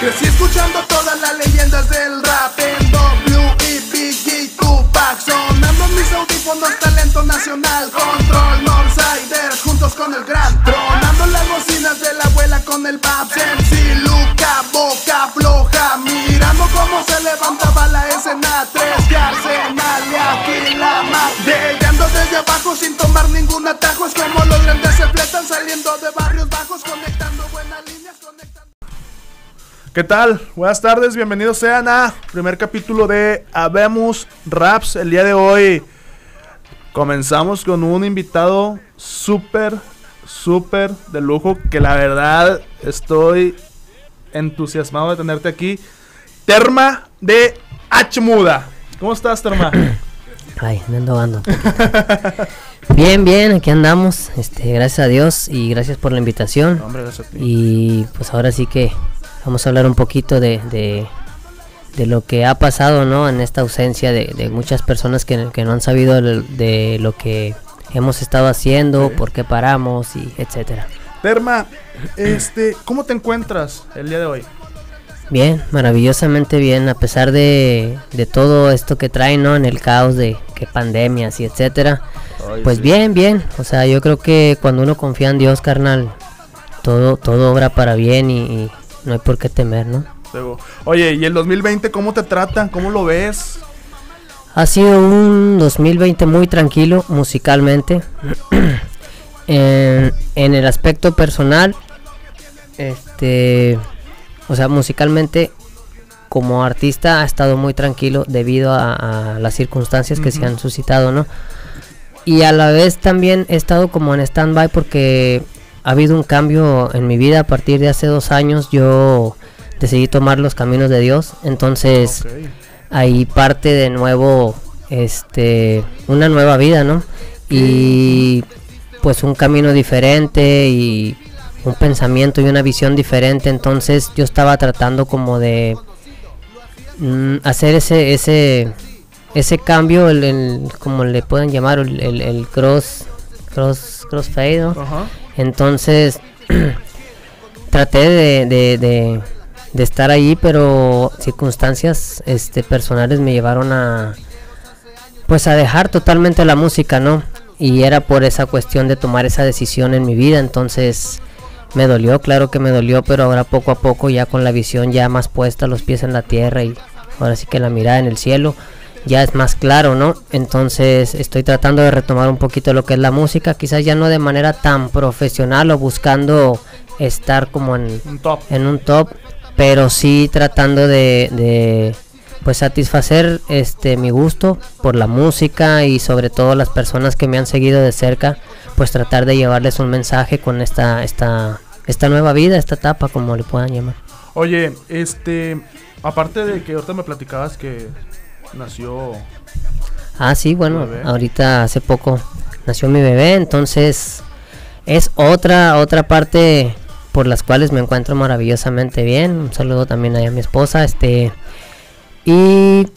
Crecí escuchando todas las leyendas del rap en W Biggie Tupac. Sonando mis audífonos talento nacional Control Northsiders juntos con el gran Tronando las bocinas de la abuela con el Babs. MC Luca, boca floja Mirando cómo se levantaba la escena. Tres de Arsenal y aquí la Llegando desde abajo sin tomar ningún atajo. Es como los grandes se fletan saliendo de barrios bajos Conectando líneas, conectando ¿Qué tal? Buenas tardes, bienvenidos sean a primer capítulo de Habemos Raps. El día de hoy comenzamos con un invitado súper, súper de lujo que la verdad estoy entusiasmado de tenerte aquí. Terma de Hmuda. ¿Cómo estás, Terma? Ay, me ando ando. bien, bien, aquí andamos. Este, gracias a Dios y gracias por la invitación. Hombre, gracias a ti. Y pues ahora sí que vamos a hablar un poquito de, de, de lo que ha pasado, ¿no? En esta ausencia de, de muchas personas que, que no han sabido de, lo que hemos estado haciendo, Sí. por qué paramos y etcétera. Terma, este, ¿cómo te encuentras el día de hoy? Bien, maravillosamente bien, a pesar de, de todo esto que trae, ¿no? En el caos de que pandemias y etcétera. Pues bien, bien. O sea, yo creo que cuando uno confía en Dios, carnal, todo, todo obra para bien y, y no hay por qué temer, ¿no? Oye, ¿y el 2020 cómo te trata? ¿Cómo lo ves? Ha sido un 2020 muy tranquilo musicalmente. en, en el aspecto personal, este, o sea, musicalmente como artista ha estado muy tranquilo debido a, a las circunstancias que se han suscitado, ¿no? Y a la vez también he estado como en stand-by porque ha habido un cambio en mi vida a partir de hace dos años. Yo decidí tomar los caminos de Dios, entonces ahí parte de nuevo este una nueva vida no y pues un camino diferente y un pensamiento y una visión diferente. Entonces yo estaba tratando como de mm, hacer ese ese ese cambio el, el- como le pueden llamar el, el- el cross cross crossfade. Entonces traté de, de- estar ahí, pero circunstancias este, personales me llevaron a pues a dejar totalmente la música, ¿no? Y era por esa cuestión de tomar esa decisión en mi vida, entonces me dolió, claro que me dolió, pero ahora poco a poco ya con la visión ya más puesta, los pies en la tierra y ahora sí que la mirada en el cielo ya es más claro, ¿no? Entonces estoy tratando de retomar un poquito lo que es la música, quizás ya no de manera tan profesional o buscando estar como en, Un top. en un top, pero sí tratando de, de, pues satisfacer este mi gusto por la música y sobre todo las personas que me han seguido de cerca, pues tratar de llevarles un mensaje con esta esta esta nueva vida, esta etapa como le puedan llamar. Oye, este, aparte de que ahorita me platicabas que nació Ah, sí, bueno, ahorita hace poco nació mi bebé, entonces es otra otra parte por las cuales me encuentro maravillosamente bien. Un saludo también ahí a mi esposa, este y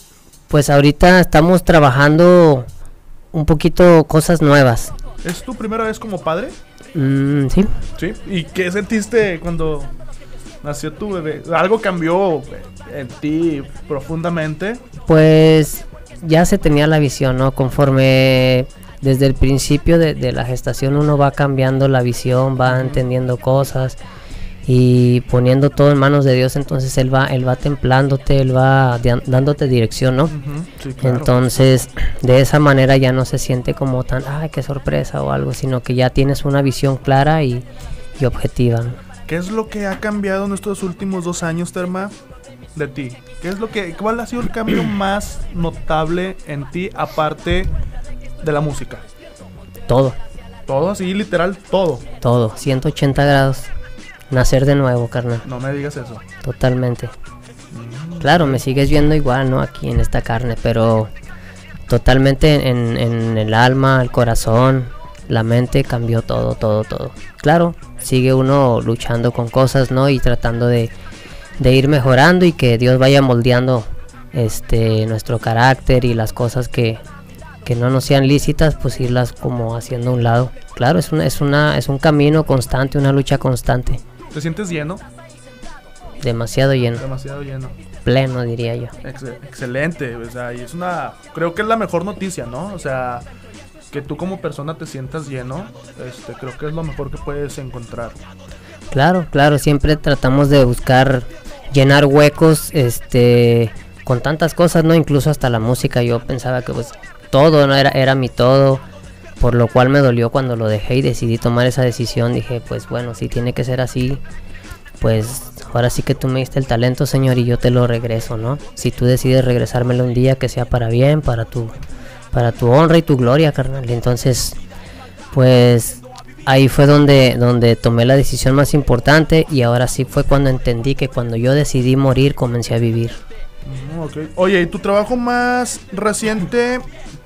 pues ahorita estamos trabajando un poquito cosas nuevas. ¿Es tu primera vez como padre? Mm, sí. Sí. ¿Y qué sentiste cuando nació tu bebé? ¿Algo cambió en ti profundamente? Pues ya se tenía la visión, ¿no? Conforme desde el principio de, de la gestación uno va cambiando la visión, va entendiendo cosas y poniendo todo en manos de Dios, entonces él va, él va templándote, él va dándote dirección, ¿no? Ujú, Sí, claro. Entonces, de esa manera ya no se siente como tan, ay, qué sorpresa o algo, sino que ya tienes una visión clara y, y objetiva. ¿no? ¿Qué es lo que ha cambiado en estos últimos dos años, Terma, de ti? ¿Qué es lo que, cuál ha sido el cambio más notable en ti aparte de la música? Todo, Todo así, literal, todo. todo, 180 grados. Nacer de nuevo, carnal, No me digas eso. totalmente. Claro, me sigues viendo igual, ¿no? Aquí en esta carne, pero totalmente en, en el alma, el corazón, la mente cambió todo, todo, todo. Claro, sigue uno luchando con cosas, ¿no? Y tratando de, de ir mejorando y que Dios vaya moldeando este nuestro carácter y las cosas que, que no nos sean lícitas, pues irlas como haciendo a un lado. Claro, es una, es una, es un camino constante, una lucha constante. ¿Te sientes lleno? demasiado lleno, Demasiado lleno. pleno diría yo. Ex- excelente, o sea, y es una, creo que es la mejor noticia, ¿no? O sea, que tú como persona te sientas lleno, este, creo que es lo mejor que puedes encontrar. Claro, claro, siempre tratamos de buscar llenar huecos, este, con tantas cosas, ¿no? Incluso hasta la música, yo pensaba que pues todo, ¿no? Era, era mi todo, por lo cual me dolió cuando lo dejé y decidí tomar esa decisión, dije, pues bueno, si tiene que ser así, pues ahora sí que tú me diste el talento, señor, y yo te lo regreso, ¿no? Si tú decides regresármelo un día, que sea para bien, para tu, para tu honra y tu gloria, carnal. Entonces, pues ahí fue donde, donde tomé la decisión más importante y ahora sí fue cuando entendí que cuando yo decidí morir comencé a vivir. Mm. Oye, ¿y tu trabajo más reciente,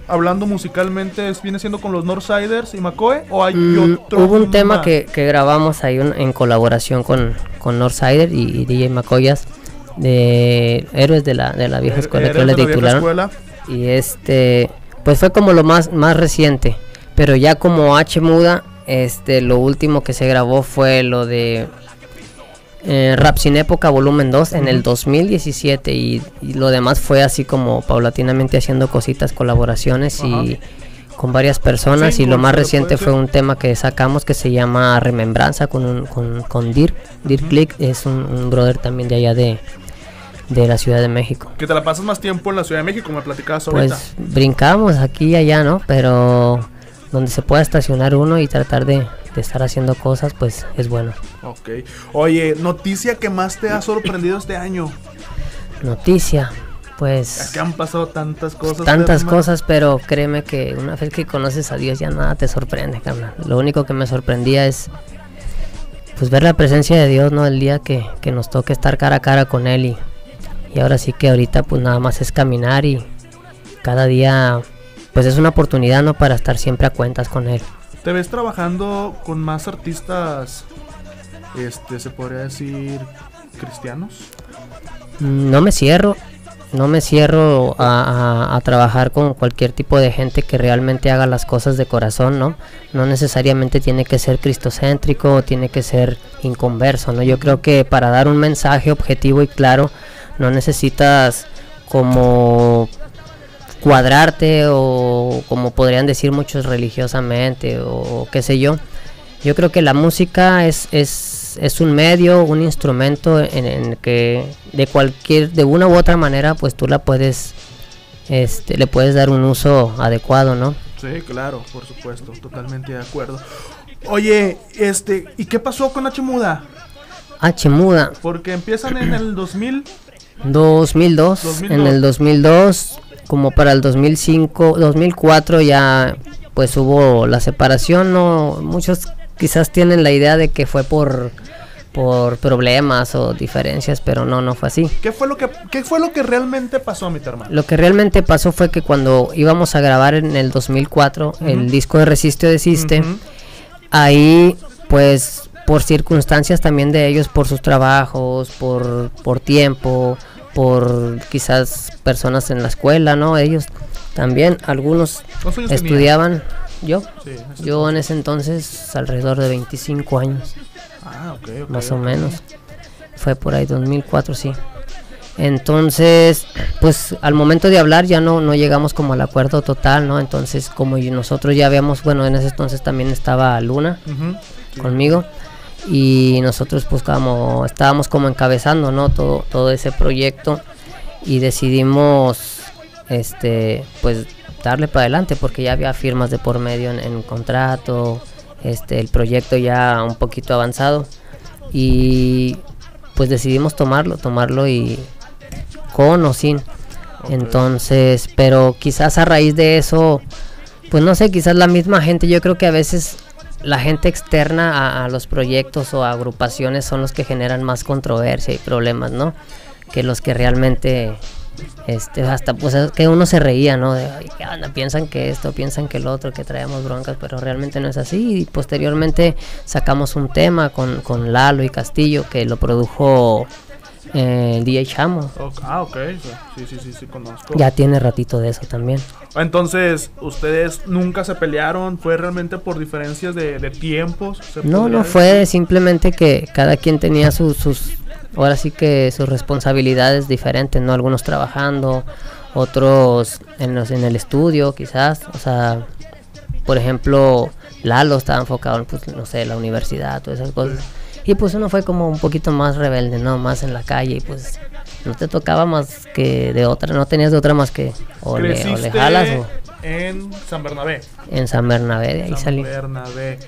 hablando musicalmente, viene siendo con los Northsiders y McCoy? ¿O hay Mm, otro? hubo un tema que, que grabamos ahí un- en colaboración con, con Northsider y, y DJ Macoyas de Héroes de la, de la vieja Er- escuela eres que le de la vieja titularon. escuela. Y este, pues fue como lo más, más reciente. Pero ya como H muda, este, lo último que se grabó fue lo de eh, Rap Sin Época Volumen 2 en el Ujú. 2017. Y, y lo demás fue así como paulatinamente haciendo cositas, colaboraciones y con varias personas. Sí, y lo más reciente fue un tema que sacamos que se llama Remembranza con, un, con, con Dirk. Dirk Ujú. Click es un, un brother también de allá de, de la Ciudad de México. Que te la pasas más tiempo en la Ciudad de México, me platicabas ahorita. Pues brincamos aquí y allá, ¿no? Pero donde se pueda estacionar uno y tratar de, de estar haciendo cosas, pues es bueno. Ok. Oye, noticia que más te ha sorprendido este año. Noticia, Es pues que han pasado tantas cosas. tantas cosas, pero créeme que una vez que conoces a Dios ya nada te sorprende, carnal. Lo único que me sorprendía es pues ver la presencia de Dios, ¿no? El día que, que nos toque estar cara a cara con Él y, y ahora sí que ahorita pues nada más es caminar y cada día pues es una oportunidad, ¿no? Para estar siempre a cuentas con Él. ¿Te ves trabajando con más artistas, este, se podría decir, cristianos? Mm, No me cierro, no me cierro a, a- a trabajar con cualquier tipo de gente que realmente haga las cosas de corazón, ¿no? No necesariamente tiene que ser cristocéntrico o tiene que ser inconverso, ¿no? Yo creo que para dar un mensaje objetivo y claro, no necesitas como cuadrarte o como podrían decir muchos religiosamente o qué sé yo. Yo creo que la música es, es, es un medio, un instrumento en, en el que de cualquier, de una u otra manera, pues tú la puedes, este, le puedes dar un uso adecuado, ¿no? Sí, claro, por supuesto, totalmente de acuerdo. Oye, este, ¿y qué pasó con H Muda? H muda, Porque empiezan en el 2000. 2002, 2002. en el 2002, como para el 2005, 2004 ya, pues hubo la separación, no, muchos quizás tienen la idea de que fue por, por problemas o diferencias, pero no, no fue así. ¿Qué fue lo que, qué fue lo que realmente pasó, mi hermano? Lo que realmente pasó fue que cuando íbamos a grabar en el 2004 el disco de Resiste o Desiste, ahí pues por circunstancias también de ellos, por sus trabajos, por, por tiempo, por quizás personas en la escuela, ¿no? Ellos también, algunos estudiaban, yo, Sí, yo en ese entonces alrededor de 25 años. Ah, más o menos. Fue por ahí 2004, sí. Entonces, pues al momento de hablar ya no, no llegamos como al acuerdo total, ¿no? Entonces, como nosotros ya habíamos, bueno, en ese entonces también estaba Luna. Sí. conmigo y nosotros pues como estábamos como encabezando, ¿no? Todo, todo ese proyecto y decidimos, este, pues darle para adelante porque ya había firmas de por medio en, en contrato, este, el proyecto ya un poquito avanzado y pues decidimos tomarlo, tomarlo y con o sin. Entonces, pero quizás a raíz de eso, pues no sé, quizás la misma gente, yo creo que a veces la gente externa a, los proyectos o a agrupaciones son los que generan más controversia y problemas, ¿no? Que los que realmente, este, hasta pues es que uno se reía, ¿no? De, "Ay, ¿qué onda? Piensan que esto, piensan que el otro, que traemos broncas, pero realmente no es así. Y posteriormente sacamos un tema con, con Lalo y Castillo que lo produjo eh, el DJ Chamo. Ah, ok. Sí, sí, sí, sí, conozco. Ya tiene ratito de eso también. Entonces, ¿ustedes nunca se pelearon? ¿Fue realmente por diferencias de, de tiempos? No, no fue simplemente que cada quien tenía sus, sus ahora sí que sus responsabilidades diferentes, ¿no? Algunos trabajando, otros en, los, en el estudio quizás, o sea, por ejemplo, Lalo estaba enfocado en, pues, no sé, la universidad, todas esas cosas. Y pues uno fue como un poquito más rebelde, ¿no? Más en la calle y pues no te tocaba más que de otra, no tenías de otra más que o, le, o le jalas o en San Bernabé. en San Bernabé, de ahí San salí. Bernabé.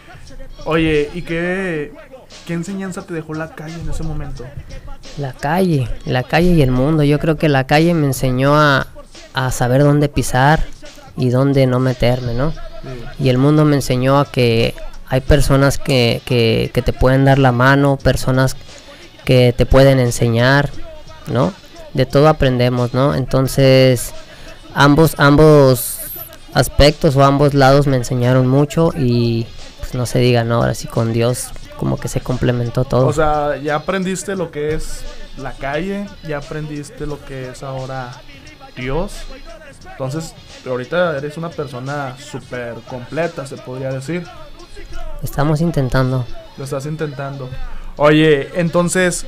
Oye, ¿y qué, qué enseñanza te dejó la calle en ese momento? La calle, la calle y el mundo. Yo creo que la calle me enseñó a, a saber dónde pisar y dónde no meterme, ¿no? Y el mundo me enseñó a que hay personas que, que, que te pueden dar la mano, personas que te pueden enseñar, ¿no? De todo aprendemos, ¿no? Entonces, ambos, ambos aspectos o ambos lados me enseñaron mucho y pues no se diga, ¿no? Ahora sí con Dios como que se complementó todo. O sea, ya aprendiste lo que es la calle, ya aprendiste lo que es ahora Dios. Entonces, ahorita eres una persona súper completa, se podría decir. Estamos intentando. Lo estás intentando. Oye, entonces,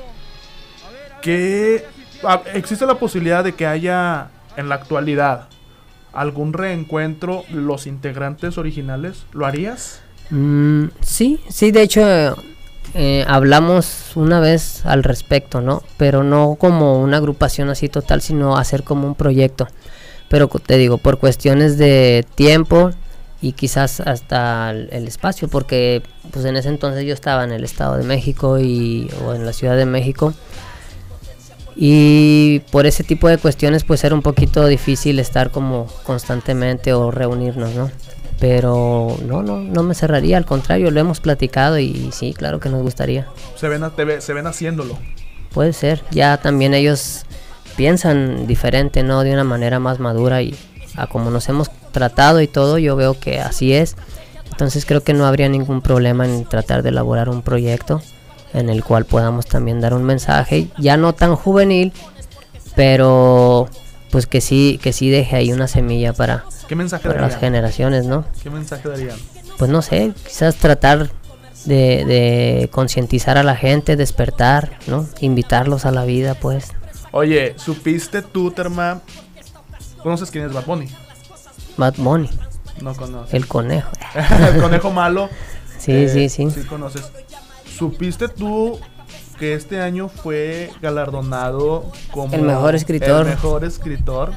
¿qué ah, existe la posibilidad de que haya en la actualidad algún reencuentro los integrantes originales? ¿Lo harías? Mm, sí, sí, de hecho eh, hablamos una vez al respecto, ¿no? Pero no como una agrupación así total, sino hacer como un proyecto. Pero te digo, por cuestiones de tiempo y quizás hasta el, espacio, porque pues en ese entonces yo estaba en el Estado de México y o en la Ciudad de México. Y por ese tipo de cuestiones pues era un poquito difícil estar como constantemente o reunirnos, ¿no? Pero no, no, no me cerraría, al contrario, lo hemos platicado y sí, claro que nos gustaría. Se ven, a- te ve- se ven haciéndolo. Puede ser, ya también ellos piensan diferente, ¿no? De una manera más madura y a como nos hemos tratado y todo, yo veo que así es. Entonces creo que no habría ningún problema en tratar de elaborar un proyecto en el cual podamos también dar un mensaje, ya no tan juvenil, pero pues que sí, que sí deje ahí una semilla para, ¿Qué mensaje para las generaciones, ¿no? ¿Qué mensaje darían? pues no sé, quizás tratar de, de concientizar a la gente, despertar, ¿no? Invitarlos a la vida, pues. Oye, ¿supiste tú, Terma? ¿Conoces quién es Bad Bunny? Bad Bunny, No conoces. el conejo. El conejo malo. Sí, Eh, sí, sí. Sí conoces. ¿Supiste tú que este año fue galardonado como El mejor escritor. El mejor escritor.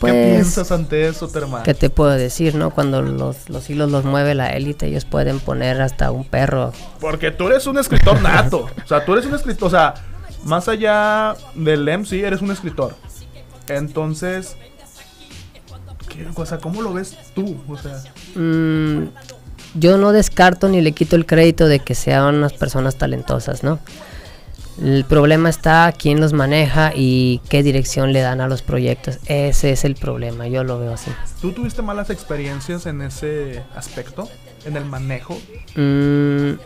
Pues, ¿Qué piensas ante eso, Terma? ¿Qué te puedo decir, no? Cuando los, los hilos los mueve la élite, ellos pueden poner hasta un perro. Porque tú eres un escritor nato. o sea, tú eres un escritor. O sea, más allá del MC, eres un escritor. Entonces, ¿qué, o sea, ¿cómo lo ves tú? O sea, Mm, yo no descarto ni le quito el crédito de que sean unas personas talentosas, ¿no? El problema está quién los maneja y qué dirección le dan a los proyectos. Ese es el problema, yo lo veo así. ¿tú tuviste malas experiencias en ese aspecto? ¿En el manejo? Mm,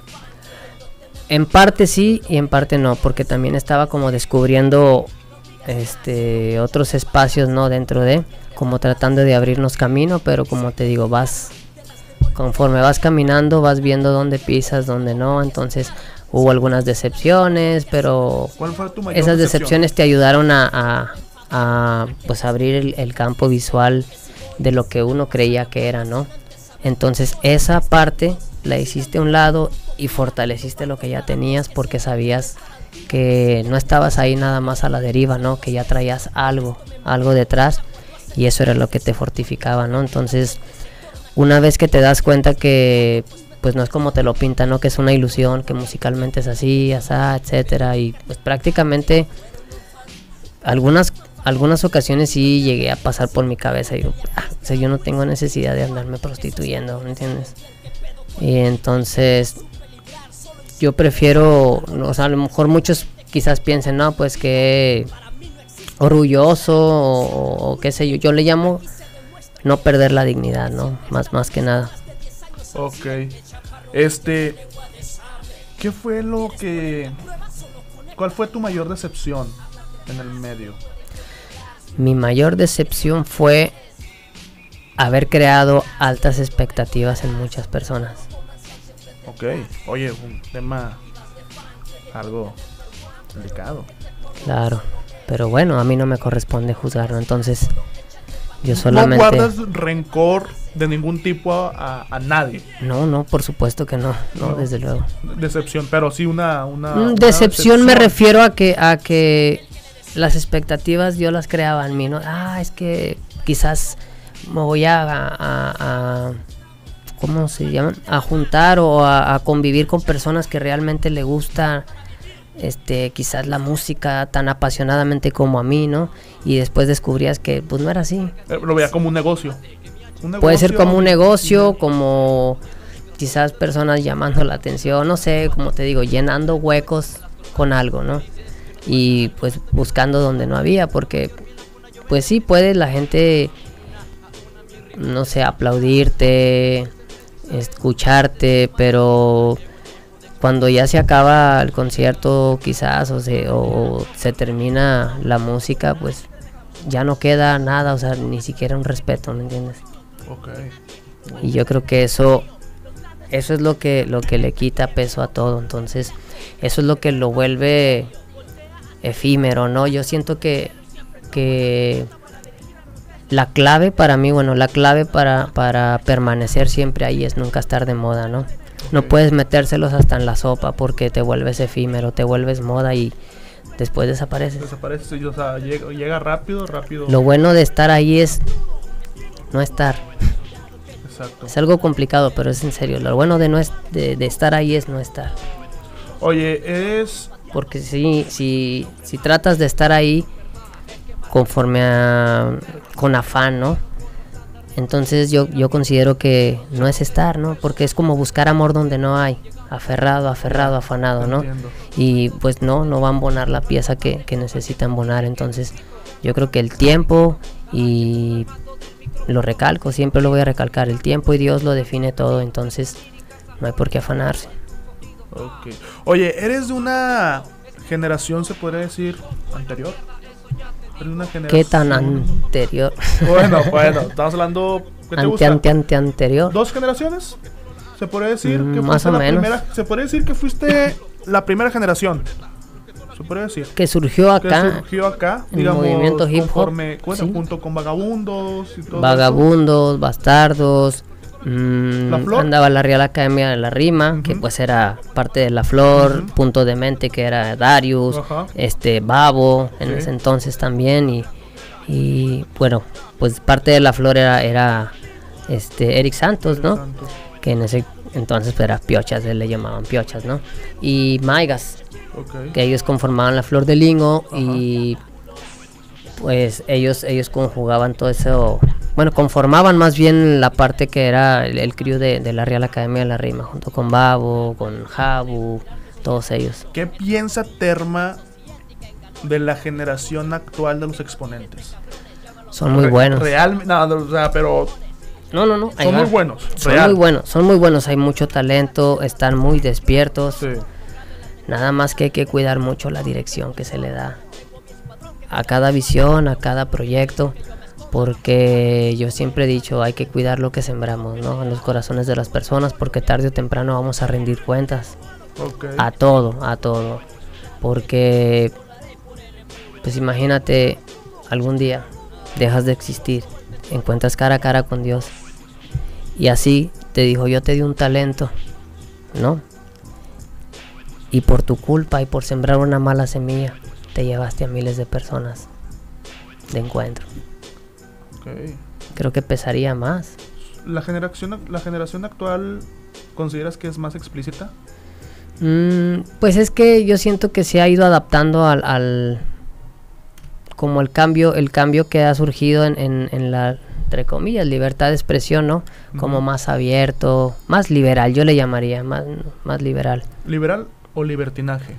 en parte sí y en parte no, porque también estaba como descubriendo este otros espacios no dentro de, como tratando de abrirnos camino, pero como te digo, vas conforme vas caminando, vas viendo dónde pisas, dónde no, entonces hubo algunas decepciones, pero ¿Cuál fue tu mayor esas decepción? decepciones te ayudaron a, a- a, pues abrir el, el campo visual de lo que uno creía que era, ¿no? Entonces esa parte la hiciste a un lado y fortaleciste lo que ya tenías porque sabías que no estabas ahí nada más a la deriva, ¿no? Que ya traías algo, algo detrás y eso era lo que te fortificaba, ¿no? Entonces, una vez que te das cuenta que pues no es como te lo pintan, ¿no? Que es una ilusión, que musicalmente es así, asá, etcétera y pues prácticamente algunas algunas ocasiones sí llegué a pasar por mi cabeza y digo, "Ah, o sea, yo no tengo necesidad de andarme prostituyendo, ¿me entiendes? Y entonces yo prefiero, o sea, a lo mejor muchos quizás piensen, no, pues que orgulloso o, o qué sé yo, yo le llamo no perder la dignidad, ¿no? Más, más que nada. Ok. Este. ¿Qué fue lo que. ¿Cuál fue tu mayor decepción en el medio? Mi mayor decepción fue haber creado altas expectativas en muchas personas. Ok. Oye, un tema. Algo Delicado. Claro. Pero bueno, a mí no me corresponde juzgarlo, entonces yo No solamente... guardas rencor de ningún tipo a, a nadie. No, no, por supuesto que no, no, No. desde luego. Decepción, pero sí una... una, Mm, una decepción me refiero a que a que las expectativas yo las creaba en mí, ¿no? Ah, es que quizás me voy a, a, a- ¿cómo se llaman? A juntar o a, a convivir con personas que realmente le gusta este quizás la música tan apasionadamente como a mí, ¿no? Y después descubrías que pues no era así. Eh, Lo veía como un negocio. Un Puede ser negocio como un negocio, como quizás personas llamando la atención, no sé, como te digo, llenando huecos con algo, ¿no? Y pues buscando donde no había, porque pues sí puede la gente, no sé, aplaudirte, escucharte, pero cuando ya se acaba el concierto quizás o se, o se termina la música, pues ya no queda nada, o sea, ni siquiera un respeto, ¿me entiendes? Ok. Y yo creo que eso eso es lo que lo que le quita peso a todo, entonces eso es lo que lo vuelve efímero, ¿no? Yo siento que que la clave para mí, bueno, la clave para, para permanecer siempre ahí es nunca estar de moda, ¿no? No puedes metérselos hasta en la sopa porque te vuelves efímero, te vuelves moda y después desapareces. Desaparece, y, o sea, llega, llega rápido, rápido. Lo bueno de estar ahí es no estar. Exacto. Es algo complicado, pero es en serio. Lo bueno de no es, de, de estar ahí es no estar. Oye, es... Porque si, si, si tratas de estar ahí conforme a con afán, ¿no? Entonces yo, yo considero que no es estar, ¿no? Porque es como buscar amor donde no hay. Aferrado, aferrado, afanado, ¿no? Entiendo. Y pues no, no va a embonar la pieza que, que necesita embonar. Entonces yo creo que el tiempo y lo recalco, siempre lo voy a recalcar, el tiempo y Dios lo define todo, entonces no hay por qué afanarse. Oye, ¿eres de una generación, se podría decir, anterior? ¿Qué tan anterior? Bueno, bueno, estamos hablando... ¿Qué te ante, gusta? ante, ante anterior. ¿Dos generaciones? ¿Se podría decir Mm, que más fuiste o la menos. primera? ¿Se podría decir que fuiste la primera generación? ¿Se podría decir? Que surgió que acá, surgió acá, el digamos, movimiento hip hop, conforme, bueno, sí. junto con Vagabundos y todo vagabundos, bastardos. Mm, ¿La Flor? andaba la Real Academia de la Rima, que pues era parte de la Flor, Ujú. Punto de Mente, que era Darius, este Babo, en Sí. ese entonces también, y, y bueno, pues parte de la Flor era, era este Eric Santos. ¿no? Santos. Que en ese entonces pues, era Piochas, él le llamaban Piochas, ¿no? Y Maigas, que ellos conformaban la flor de lingo y pues ellos ellos conjugaban todo eso bueno conformaban más bien la parte que era el, el crew de, de la Real Academia de la Rima junto con Babo con Jabu todos ellos ¿Qué piensa Terma de la generación actual de los exponentes? son muy Re- buenos Real, no, o sea, pero no no no son muy buenos. son real. muy buenos son muy buenos hay mucho talento están muy despiertos Sí. Nada más que hay que cuidar mucho la dirección que se le da a cada visión, a cada proyecto, porque yo siempre he dicho, hay que cuidar lo que sembramos, ¿no? En los corazones de las personas, porque tarde o temprano vamos a rendir cuentas a todo, a todo. Porque, pues imagínate, algún día dejas de existir, encuentras cara a cara con Dios, y así te dijo, yo te di un talento, ¿no? Y por tu culpa y por sembrar una mala semilla, te llevaste a miles de personas de encuentro. Creo que pesaría más. La generación, la generación actual, ¿consideras que es más explícita? Mm, pues es que yo siento que se ha ido adaptando al, al- como el cambio, el cambio que ha surgido en, en- en la entre comillas libertad de expresión, ¿no? Como más abierto, más liberal, yo le llamaría, más, más liberal. ¿Liberal o libertinaje?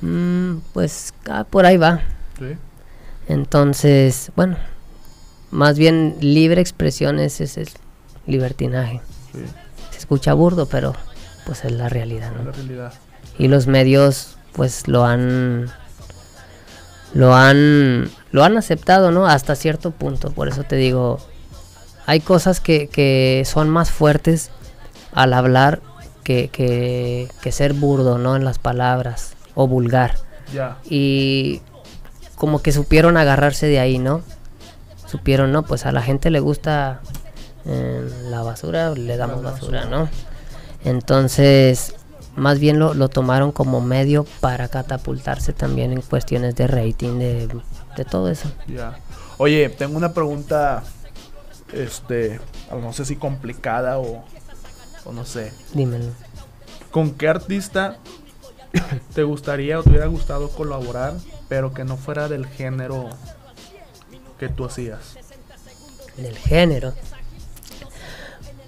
Mm, pues ah, por ahí va. Sí. Entonces, bueno, más bien libre expresión es, es el libertinaje. Sí, Se escucha burdo, pero pues es la realidad, ¿no? la realidad. y los medios pues lo han lo han lo han aceptado no hasta cierto punto por eso te digo hay cosas que, que son más fuertes al hablar que, que, que ser burdo no en las palabras o vulgar. Y como que supieron agarrarse de ahí, ¿no? Supieron, no, pues a la gente le gusta eh, la basura, le damos basura. ¿no? Entonces, más bien lo, lo tomaron como medio para catapultarse también en cuestiones de rating, de, de todo eso. Ya. Oye, tengo una pregunta, este, no sé si complicada o, o no sé. Dímelo. ¿Con qué artista te gustaría o te hubiera gustado colaborar, pero que no fuera del género que tú hacías? del género.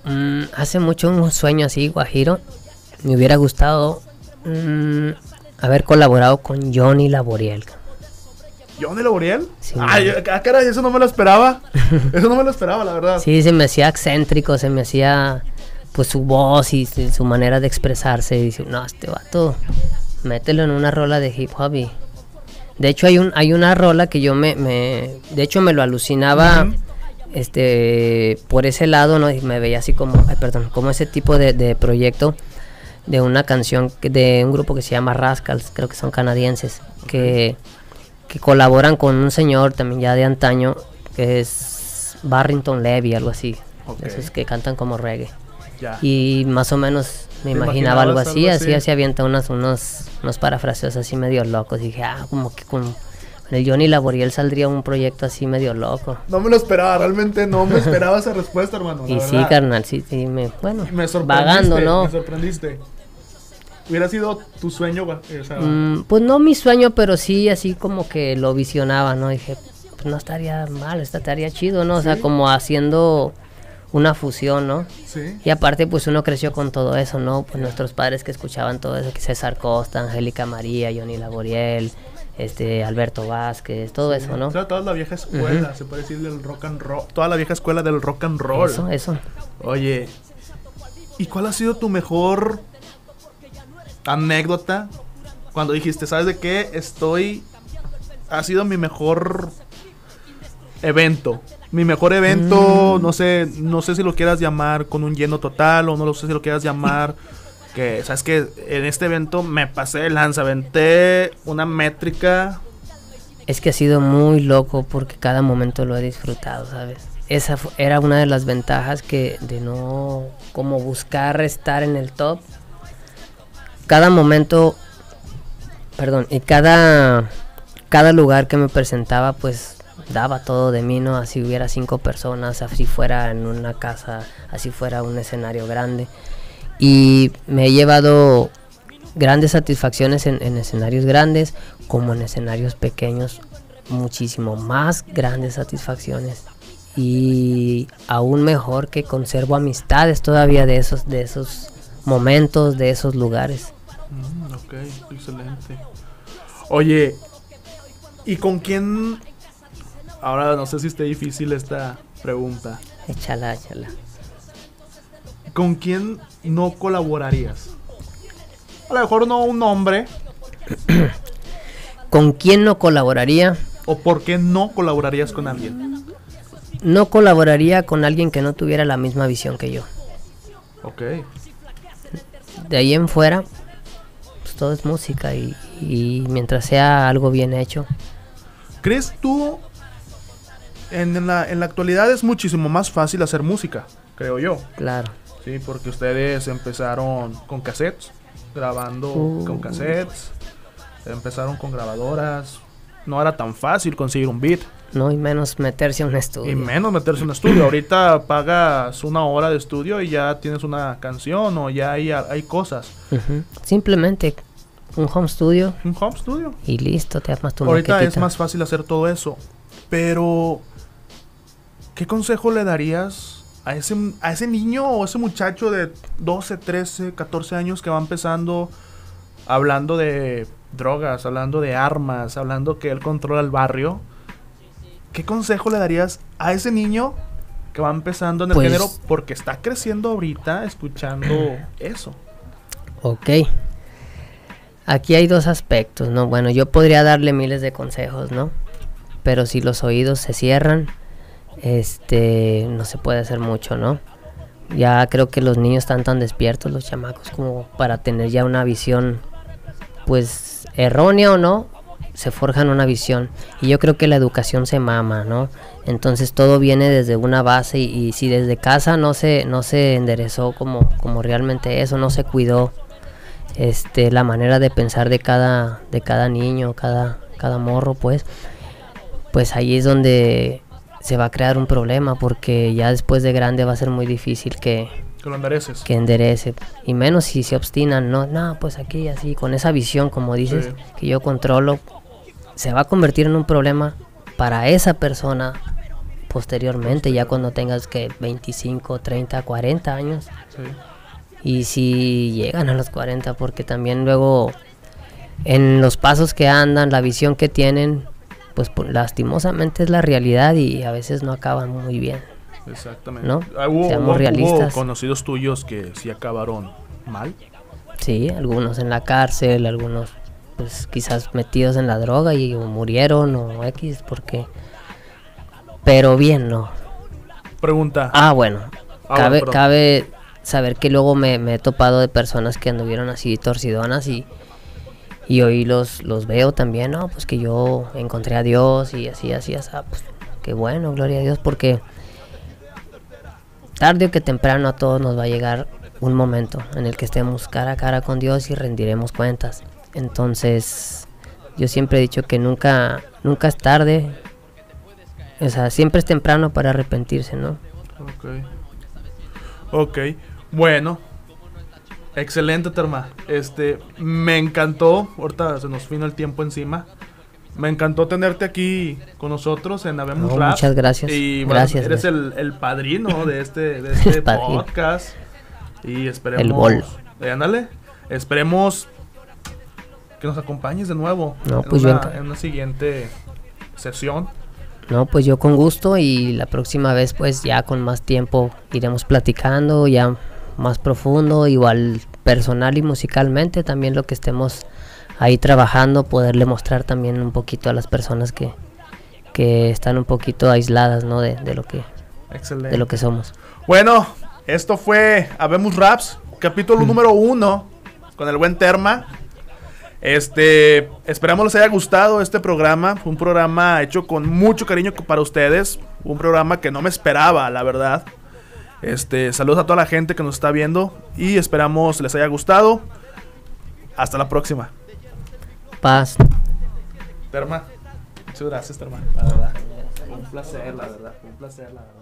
Mm, hace mucho un sueño así, Guajiro. Me hubiera gustado mm, haber colaborado con Johnny Laboriel. ¿Johnny Laboriel? Sí. Ay, ah, caray, eso no me lo esperaba. Eso no me lo esperaba, la verdad. Sí, se me hacía excéntrico, se me hacía pues su voz y su manera de expresarse. Dice, no, este vato, mételo en una rola de hip hop. y-". De hecho, hay, un, hay una rola que yo me, me- De hecho, me lo alucinaba este por ese lado, ¿no? Y me veía así como, ay, perdón, como ese tipo de, de proyecto de una canción que- de un grupo que se llama Rascals, creo que son canadienses, que, que colaboran con un señor también ya de antaño, que es Barrington Levy, algo así, esos que cantan como reggae. Y más o menos me ¿Te imaginaba algo así, algo así, así? así avienta unos, unos, unos parafraseos así medio locos. Y dije, ah, como que con, el Johnny Laboriel saldría un proyecto así medio loco. No me lo esperaba, realmente no me esperaba esa respuesta, hermano. Y sí, carnal, sí, sí, me, bueno, Me vagando, ¿no? Me sorprendiste. Hubiera sido tu sueño, gua- o sea, Mm, pues no mi sueño, pero sí así como que lo visionaba, ¿no? Dije, pues no estaría mal, estaría chido, ¿no? O sea, Sí. como haciendo una fusión, ¿no? sí. Y aparte, pues uno creció con todo eso, ¿no? Pues nuestros padres que escuchaban todo eso, que César Costa, Angélica María, Johnny Laboriel, este, Alberto Vázquez, todo eso, ¿no? O sea, toda la vieja escuela, se puede decir del rock and roll. Toda la vieja escuela del rock and roll. Eso, eso. Oye, ¿y cuál ha sido tu mejor anécdota cuando dijiste, ¿sabes de qué? Estoy. Ha sido mi mejor evento. Mi mejor evento, Mm. no sé, no sé si lo quieras llamar con un lleno total o no lo sé si lo quieras llamar que, sabes que en este evento me pasé de lanza, aventé una métrica. Es que ha sido muy loco porque cada momento lo he disfrutado, ¿sabes? Esa era una de las ventajas que de no como buscar estar en el top. Cada momento, perdón, y cada cada lugar que me presentaba pues daba todo de mí, ¿no? Así hubiera cinco personas, así fuera en una casa, así fuera un escenario grande. Y me he llevado grandes satisfacciones en, en escenarios grandes como en escenarios pequeños, muchísimo más grandes satisfacciones. Y aún mejor que conservo amistades todavía de esos, de esos momentos, de esos lugares. Mm, ok, excelente. Oye, ¿y con quién? Ahora no sé si esté difícil esta pregunta. Échala, échala. ¿Con quién no colaborarías? A lo mejor no un hombre. ¿Con quién no colaboraría? ¿O por qué no colaborarías con alguien? No colaboraría con alguien que no tuviera la misma visión que yo. Ok. De ahí en fuera, pues todo es música y, y mientras sea algo bien hecho, ¿Crees tú? En la, en la actualidad es muchísimo más fácil hacer música, creo yo. claro. Sí, porque ustedes empezaron con cassettes, grabando Uh. con cassettes, empezaron con grabadoras. No era tan fácil conseguir un beat No, y menos meterse a un estudio. y menos meterse en un estudio. Ahorita pagas una hora de estudio y ya tienes una canción o ya hay, hay cosas. Simplemente un home studio Un home studio. y listo, te armas tu Ahorita es más fácil hacer todo eso. Pero, ¿qué consejo le darías a ese, a ese niño o ese muchacho de 12, 13, 14 años que va empezando hablando de drogas, hablando de armas, hablando que él controla el barrio? ¿Qué consejo le darías a ese niño que va empezando en el Pues- género porque está creciendo ahorita escuchando eso? Ok. Aquí hay dos aspectos, ¿no? Bueno, yo podría darle miles de consejos, ¿no? Pero si los oídos se cierran, este, no se puede hacer mucho, ¿no? Ya creo que los niños están tan despiertos, los chamacos, como para tener ya una visión pues errónea o no, se forjan una visión. Y yo creo que la educación se mama, ¿no? Entonces todo viene desde una base y, si desde casa no se, no se enderezó como, como realmente eso, no se cuidó este, la manera de pensar de cada, de cada niño, cada, cada morro, pues, pues ahí es donde se va a crear un problema porque ya después de grande va a ser muy difícil que, que lo endereces. Que enderece. Y menos si se obstinan, no, no, pues aquí así, con esa visión, como dices, que yo controlo, se va a convertir en un problema para esa persona posteriormente, ya cuando tengas que 25, 30, 40 años. Y si llegan a los 40, porque también luego en los pasos que andan, la visión que tienen, pues lastimosamente es la realidad y a veces no acaban muy bien. Exactamente. ¿No? Ah, ¿Hubo, realistas. conocidos tuyos que sí acabaron mal? Sí, algunos en la cárcel, algunos pues quizás metidos en la droga y murieron o X porque pero bien no pregunta ah bueno ah, cabe, cabe saber que luego me, he topado de personas que anduvieron así torcidonas y y hoy los los veo también no pues que yo encontré a Dios y así así así pues qué bueno gloria a Dios porque tarde o que temprano a todos nos va a llegar un momento en el que estemos cara a cara con Dios y rendiremos cuentas entonces, yo siempre he dicho que nunca, nunca es tarde. O sea, siempre es temprano para arrepentirse, ¿no? Ok. Ok. Bueno. Excelente, Terma. Este, me encantó. Ahorita se nos vino el tiempo encima. Me encantó tenerte aquí con nosotros en Habemos Muchas gracias. Y gracias, eres El, el, padrino de este, de este podcast. Y esperemos. El bol. Eh, ándale. Esperemos que nos acompañes de nuevo no, pues en, una, siguiente sesión. No, pues yo con gusto y la próxima vez pues ya con más tiempo iremos platicando, ya más profundo, igual personal y musicalmente también lo que estemos ahí trabajando, poderle mostrar también un poquito a las personas que, que están un poquito aisladas, ¿no? De, de lo que de lo que somos. Bueno, esto fue Habemos Raps, capítulo número uno, con el buen Terma. Este, esperamos les haya gustado este programa. Fue un programa hecho con mucho cariño para ustedes. Un programa que no me esperaba, la verdad. Este, saludos a toda la gente que nos está viendo y esperamos les haya gustado. Hasta la próxima. Paz. Terma, muchas gracias, Terma. La verdad. Un placer, la verdad. Un placer, la verdad.